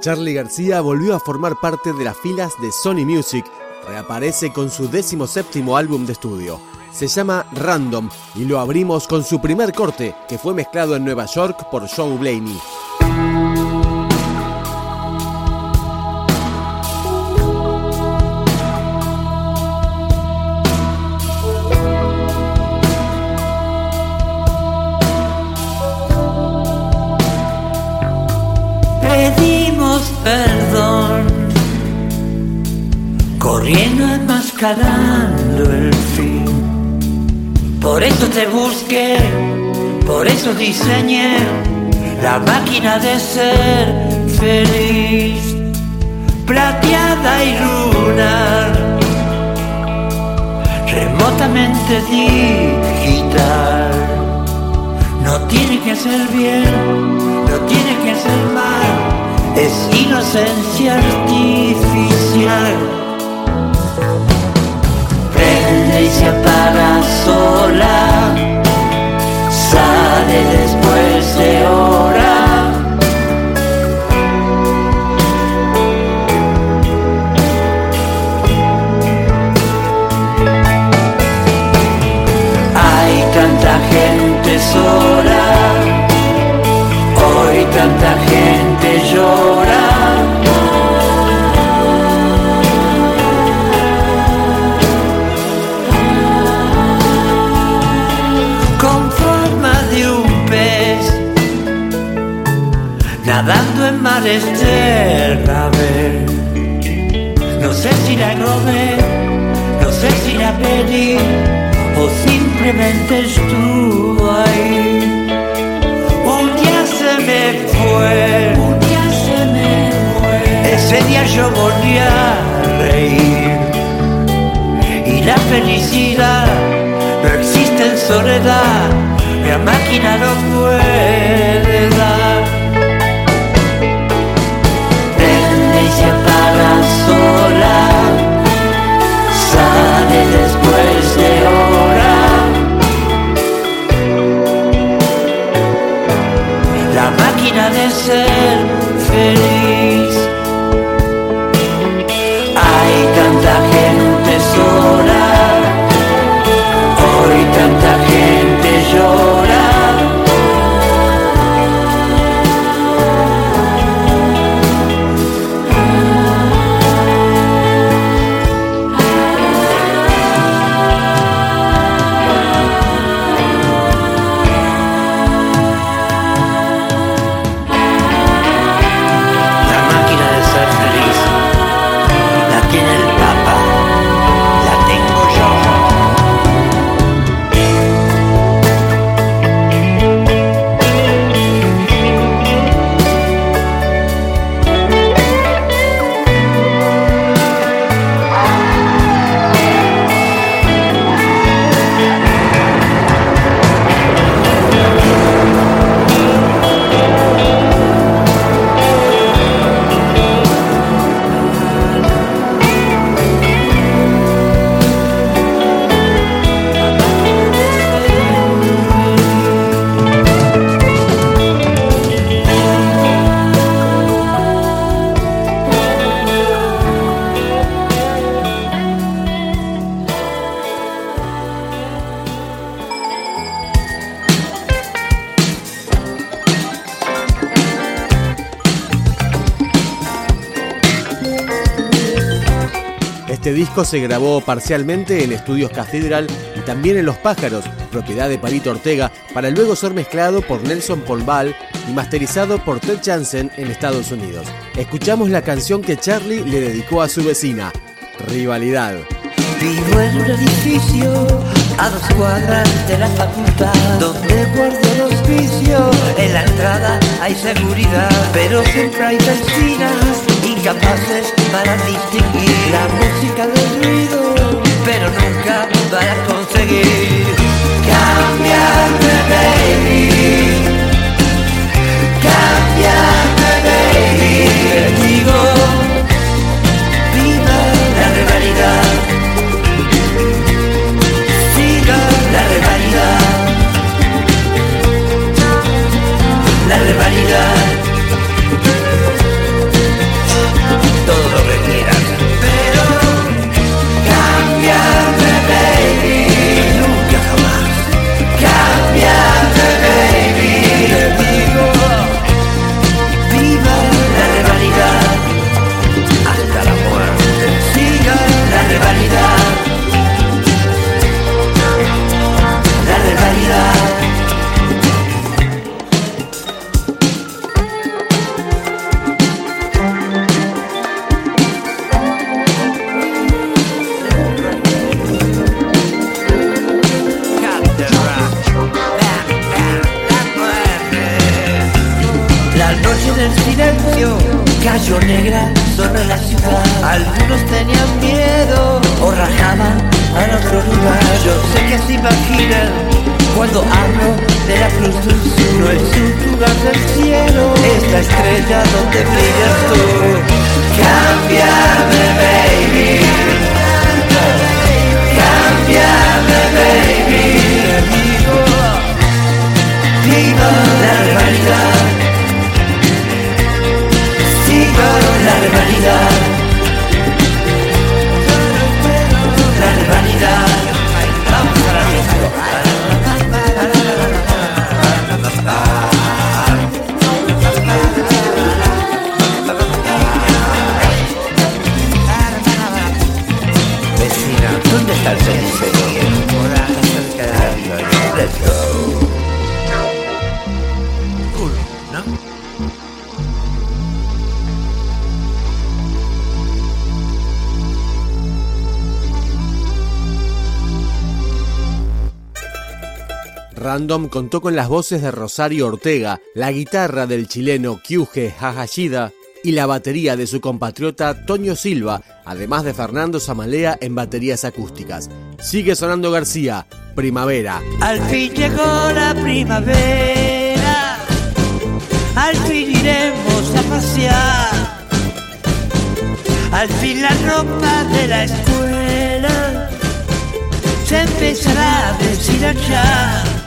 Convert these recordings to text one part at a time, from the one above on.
Charlie García volvió a formar parte de las filas de Sony Music, reaparece con su séptimo álbum de estudio. Se llama Random y lo abrimos con su primer corte, que fue mezclado en Nueva York por Joe Blaney. Perdón, corriendo enmascarando el fin. Por eso te busqué, por eso diseñé la máquina de ser feliz, plateada y lunar, remotamente digital. No tiene que hacer bien, es inocencia artificial. Prende y se apaga sola, sale después de hora. Hay tanta gente sola, hoy tanta nadando en mares de ver. No sé si la robé, no sé si la pedí o simplemente estuvo ahí. Un día se me fue, un día se me fue. Ese día yo volví a reír y la felicidad no existe en soledad, la máquina no puede dar. Se grabó parcialmente en Estudios Cathedral y también en Los Pájaros, propiedad de Palito Ortega, para luego ser mezclado por Nelson Polval y masterizado por Ted Jansen en Estados Unidos. Escuchamos la canción que Charlie le dedicó a su vecina, Rivalidad. Vivo en un edificio a dos cuadras de la facultad Donde guardo los vicios En la entrada hay seguridad Pero siempre hay vecinas incapaces para distinguir La música del ruido Pero nunca para conseguir Cambiarme baby Cambiarme baby Te digo Viva la rivalidad siga la rivalidad. La rivalidad. Imaginan cuando hablo de la cruz del sur. Un lugar del cielo, es la estrella donde brillas tú. Cámbiame, baby. Cámbiame, baby. Amigo, viva la rivalidad. Siga la rivalidad. Random contó con las voces de Rosario Ortega, la guitarra del chileno Kyuge Hagashida y la batería de su compatriota Toño Silva, además de Fernando Zamalea en baterías acústicas. Sigue sonando García, Primavera. Al fin llegó la primavera, al fin iremos a pasear, al fin la ropa de la escuela se empezará a deshilachar.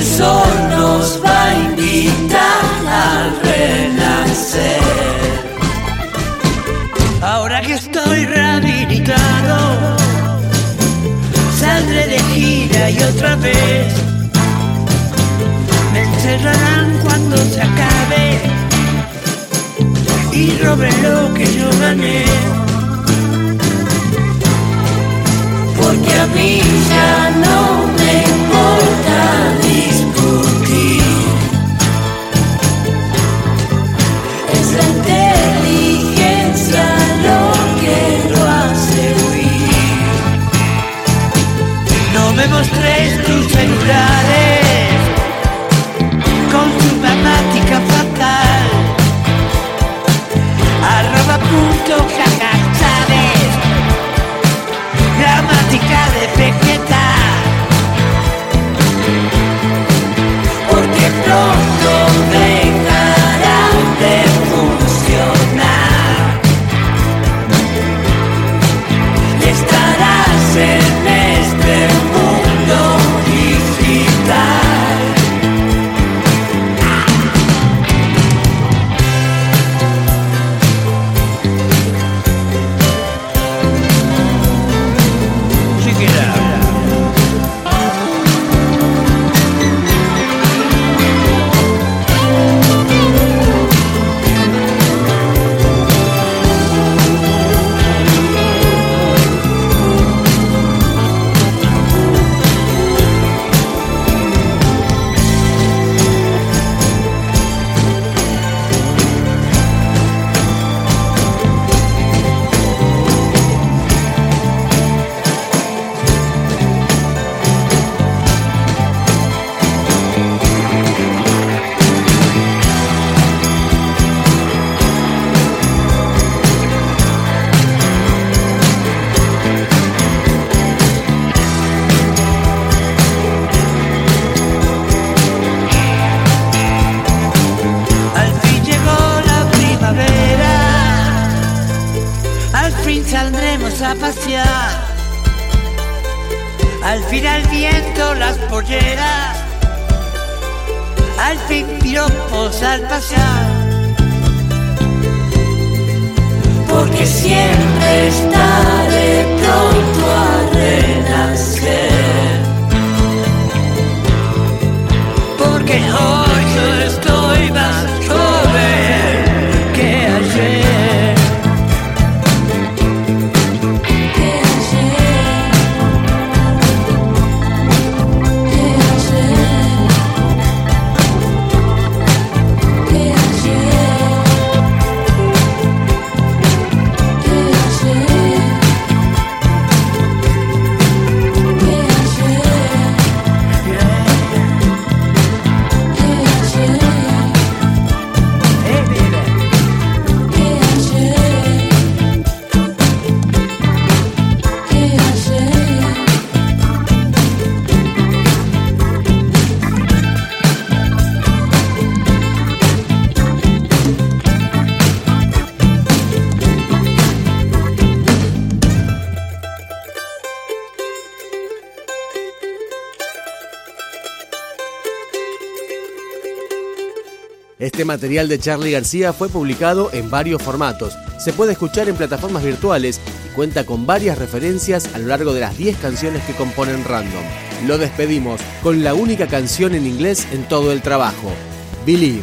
El sol nos va a invitar al renacer. Lo que yo gané. Porque a mí ya no a pasear. Al final viento las polleras, al fin piropos al pasear. Porque siempre estaré pronto a renacer. Porque hoy yo estoy Este material de Charlie García fue publicado en varios formatos. Se puede escuchar en plataformas virtuales y cuenta con varias referencias a lo largo de las 10 canciones que componen Random. Lo despedimos con la única canción en inglés en todo el trabajo, Believe.